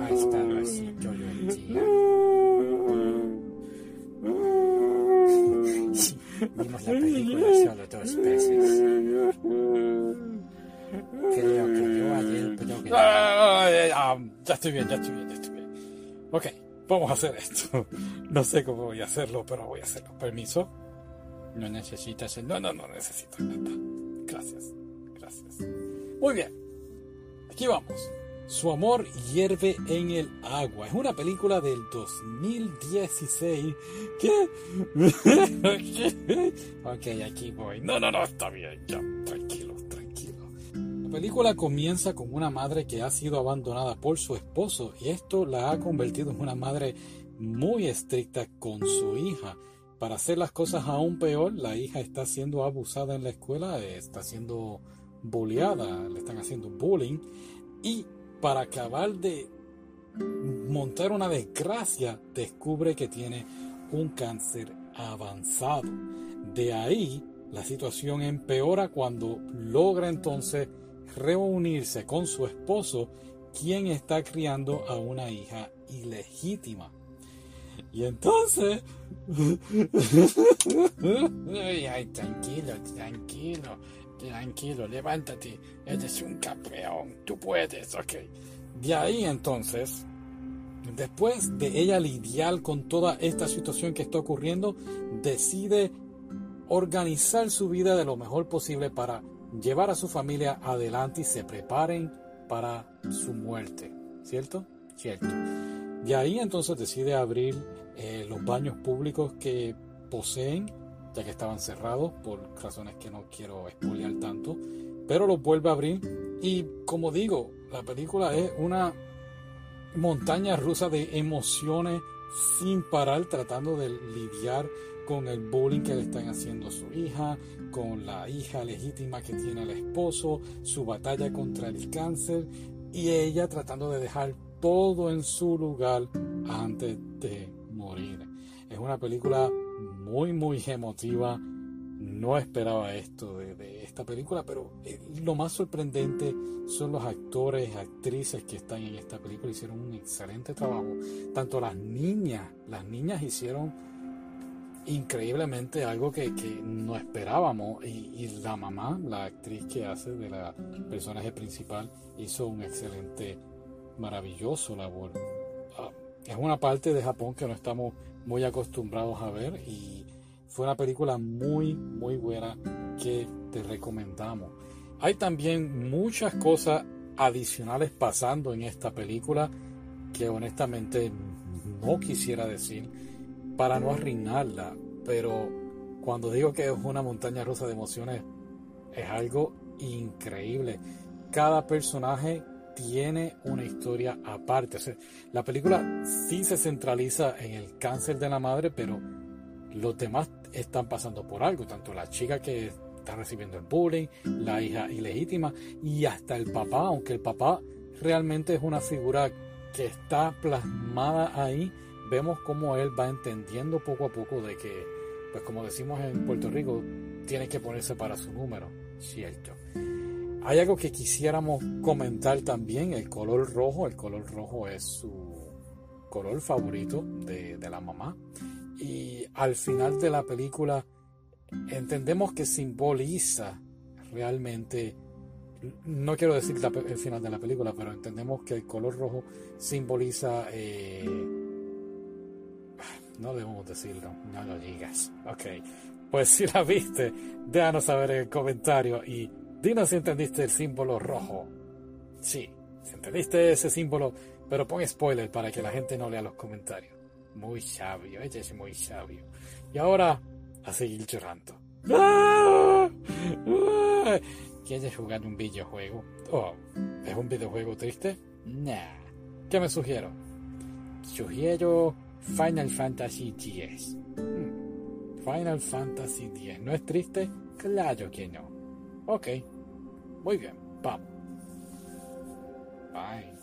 Ha estado así todo el día. Vimos la película solo dos veces. Creo que yo ayer blogué. Ah, ya estoy bien, ya estoy bien, ya estoy bien. Ok, vamos a hacer esto. No sé cómo voy a hacerlo, pero voy a hacerlo. Permiso. No necesitas el... No, no, no necesito nada. Gracias. Muy bien. Aquí vamos. Su amor hierve en el agua. Es una película del 2016 que... Ok, aquí voy. No, no, no, está bien. Tranquilo, tranquilo. La película comienza con una madre que ha sido abandonada por su esposo y esto la ha convertido en una madre muy estricta con su hija. Para hacer las cosas aún peor, la hija está siendo abusada en la escuela, está siendo bulleada, le están haciendo bullying y para acabar de montar una desgracia, descubre que tiene un cáncer avanzado. De ahí la situación empeora cuando logra entonces reunirse con su esposo, quien está criando a una hija ilegítima. Y entonces... Ay, tranquilo, tranquilo, tranquilo, levántate. Eres un campeón, tú puedes, ok. De ahí entonces, después de ella lidiar con toda esta situación que está ocurriendo, decide organizar su vida de lo mejor posible para llevar a su familia adelante y se preparen para su muerte. ¿Cierto? Cierto. De ahí entonces decide abrir eh, los baños públicos que poseen, ya que estaban cerrados por razones que no quiero expoliar tanto, pero los vuelve a abrir y como digo, la película es una montaña rusa de emociones sin parar tratando de lidiar con el bullying que le están haciendo a su hija, con la hija legítima que tiene el esposo, su batalla contra el cáncer y ella tratando de dejar todo en su lugar antes de morir. Es una película muy, muy emotiva. No esperaba esto de, de esta película, pero eh, lo más sorprendente son los actores, actrices que están en esta película. Hicieron un excelente trabajo. Tanto las niñas, las niñas hicieron increíblemente algo que, que no esperábamos. Y, y, la mamá, la actriz que hace de la personaje principal, hizo un excelente, maravilloso labor. Es una parte de Japón que no estamos muy acostumbrados a ver y fue una película muy, muy buena que te recomendamos. Hay también muchas cosas adicionales pasando en esta película que honestamente no quisiera decir para no arruinarla, pero cuando digo que es una montaña rusa de emociones, es algo increíble. Cada personaje tiene una historia aparte. O sea, la película sí se centraliza en el cáncer de la madre, pero los demás están pasando por algo, tanto la chica que está recibiendo el bullying, la hija ilegítima y hasta el papá, aunque el papá realmente es una figura que está plasmada ahí, vemos cómo él va entendiendo poco a poco de que, pues como decimos en Puerto Rico, tiene que ponerse para su número, cierto. Hay algo que quisiéramos comentar también, el color rojo. El color rojo es su color favorito de, la mamá. Y al final de la película entendemos que simboliza realmente, no quiero decir el final de la película, pero entendemos que el color rojo simboliza... Eh, no debemos decirlo, no lo digas. Ok, pues si la viste, déjanos saber en el comentario y Dinos si entendiste el símbolo rojo. Sí, si entendiste ese símbolo, pero pon spoiler para que la gente no lea los comentarios. Muy sabio, ella es muy sabio. Y ahora, a seguir llorando. ¿Quieres jugar un videojuego? Oh, ¿es un videojuego triste? Nah. ¿Qué me sugiero? Sugiero Final Fantasy X. Hmm. Final Fantasy X. ¿No es triste? Claro que no. Ok. Muy bien. Vamos. Bye.